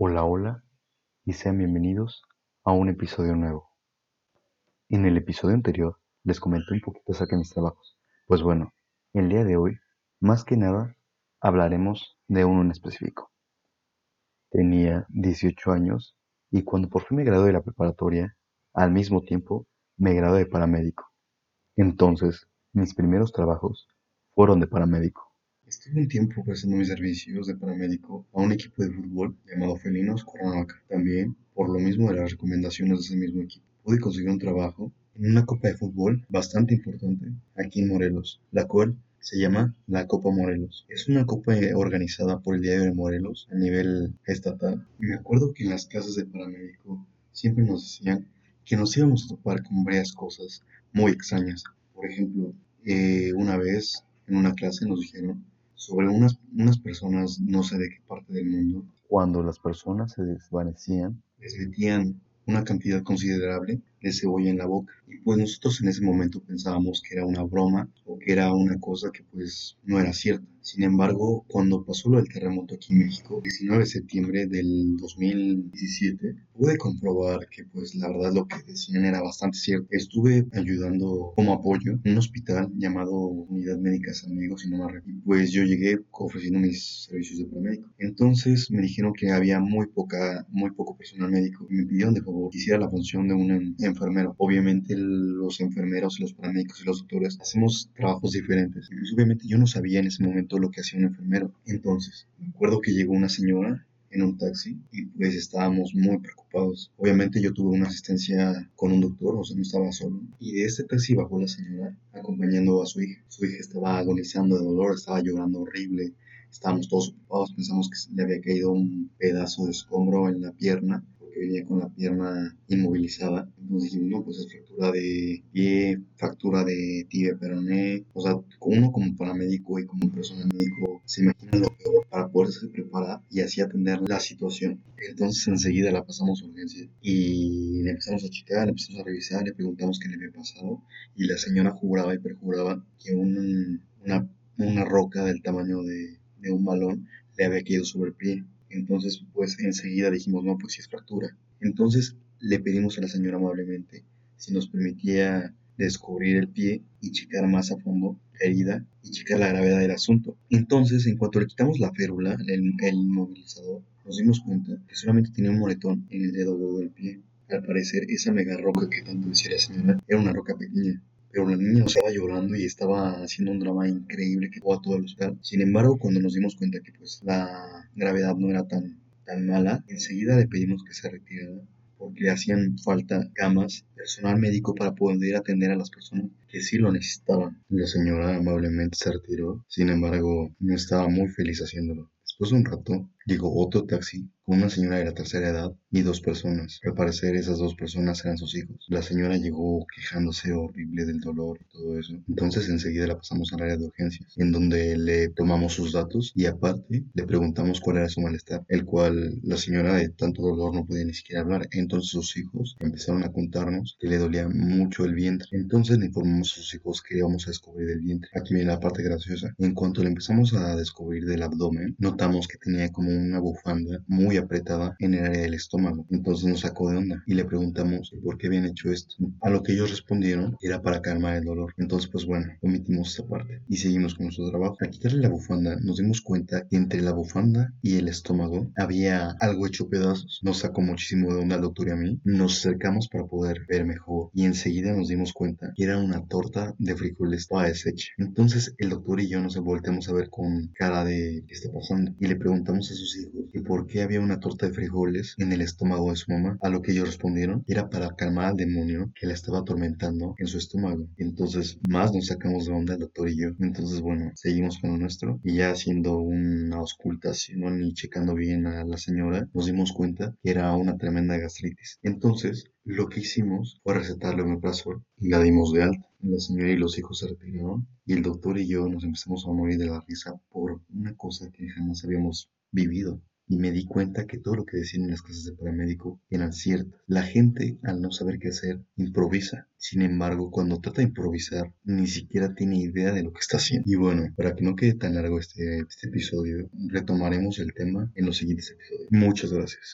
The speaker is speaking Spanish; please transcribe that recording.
Hola, hola y sean bienvenidos a un episodio nuevo. En el episodio anterior les comenté un poquito acerca de mis trabajos. Pues bueno, el día de hoy, más que nada, hablaremos de uno en específico. Tenía 18 años y cuando por fin me gradué de la preparatoria, al mismo tiempo me gradué de paramédico. Entonces, mis primeros trabajos fueron de paramédico. Estuve un tiempo prestando mis servicios de paramédico a un equipo de fútbol llamado Felinos Cuernavaca. También, por lo mismo de las recomendaciones de ese mismo equipo, pude conseguir un trabajo en una copa de fútbol bastante importante aquí en Morelos, la cual se llama la Copa Morelos. Es una copa organizada por el Diario de Morelos a nivel estatal. Y me acuerdo que en las clases de paramédico siempre nos decían que nos íbamos a topar con varias cosas muy extrañas. Por ejemplo, eh, una vez en una clase nos dijeron sobre unas, unas personas, no sé de qué parte del mundo, Cuando las personas se desvanecían, les metían una cantidad considerable de cebolla en la boca. Y pues nosotros en ese momento pensábamos que era una broma o que era una cosa que pues no era cierta. Sin embargo, cuando pasó lo del terremoto aquí en México, 19 de septiembre del 2017, pude comprobar que pues la verdad lo que decían era bastante cierto. Estuve ayudando como apoyo en un hospital llamado Unidad Médica San Diego, si no me recuerdo. Pues yo llegué ofreciendo mis servicios de paramédico. Entonces me dijeron que había muy poca, muy poco personal médico me pidieron de favor que hiciera la función de un enfermero. Obviamente los enfermeros, los paramédicos y los doctores hacemos trabajos diferentes. Pues obviamente yo no sabía en ese momento lo que hacía un enfermero. Entonces, me acuerdo que llegó una señora en un taxi y pues estábamos muy preocupados. Obviamente yo tuve una asistencia con un doctor, o sea, no estaba solo. Y de este taxi bajó la señora acompañando a su hija. Su hija estaba agonizando de dolor, estaba llorando horrible. Estábamos todos ocupados, pensamos que le había caído un pedazo de escombro en la pierna porque venía con la pierna inmovilizada. Entonces dijimos, no, pues es fractura de pie, fractura de tibia peroné. O sea, uno como paramédico y como personal médico se imagina lo peor para poderse preparar y así atender la situación. Entonces enseguida la pasamos a urgencia y le empezamos a checar, le empezamos a revisar, le preguntamos qué le había pasado y la señora juraba y perjuraba que un, una, una roca del tamaño de, de un balón le había caído sobre el pie. Entonces, pues enseguida dijimos, no, pues sí es fractura. Entonces le pedimos a la señora amablemente si nos permitía descubrir el pie y checar más a fondo la herida y checar la gravedad del asunto. Entonces, en cuanto le quitamos la férula, el, inmovilizador, nos dimos cuenta que solamente tenía un moretón en el dedo gordo del pie. Al parecer, esa mega roca que tanto decía la señora era una roca pequeña. Pero la niña estaba llorando y estaba haciendo un drama increíble que fue a todo el hospital. Sin embargo, cuando nos dimos cuenta que pues la gravedad no era tan, tan mala, enseguida le pedimos que se retirara le hacían falta camas, personal médico para poder atender a las personas que sí lo necesitaban. La señora amablemente se retiró, sin embargo, no estaba muy feliz haciéndolo. Después de un rato, llegó otro taxi con una señora de la tercera edad y dos personas. Al parecer esas dos personas eran sus hijos. La señora llegó quejándose horrible del dolor y todo eso. Entonces enseguida la pasamos al área de urgencias, en donde le tomamos sus datos y aparte le preguntamos cuál era su malestar, el cual la señora de tanto dolor no podía ni siquiera hablar. Entonces sus hijos empezaron a contarnos que le dolía mucho el vientre. Entonces le informamos a sus hijos que íbamos a descubrir el vientre. Aquí viene la parte graciosa. En cuanto le empezamos a descubrir del abdomen, notamos que tenía como una bufanda muy apretada en el área del estómago. Entonces nos sacó de onda y le preguntamos por qué habían hecho esto. A lo que ellos respondieron era para calmar el dolor. Entonces, pues bueno, omitimos esta parte y seguimos con nuestro trabajo. Al quitarle la bufanda, nos dimos cuenta que entre la bufanda y el estómago había algo hecho pedazos. Nos sacó muchísimo de onda al doctor y a mí. Nos acercamos para poder ver mejor y enseguida nos dimos cuenta que era una torta de frijoles toda deshecha. Entonces el doctor y yo nos volteamos a ver con cara de qué está pasando y le preguntamos a sus hijos que por qué había una torta de frijoles en el estómago de su mamá. A lo que ellos respondieron era para calmar al demonio que la estaba atormentando en su estómago. Entonces más nos sacamos de onda el doctor y yo. Entonces bueno, seguimos con lo nuestro y ya haciendo una auscultación y checando bien a la señora, nos dimos cuenta que era una tremenda gastritis. Entonces lo que hicimos fue recetarle omeprazol y la dimos de alta. La señora y los hijos se retiraron y el doctor y yo nos empezamos a morir de la risa por una cosa que jamás habíamos vivido. Y me di cuenta que todo lo que decían en las clases de paramédico eran ciertas. La gente, al no saber qué hacer, improvisa. Sin embargo, cuando trata de improvisar, ni siquiera tiene idea de lo que está haciendo. Y bueno, para que no quede tan largo este, este episodio, retomaremos el tema en los siguientes episodios. Muchas gracias.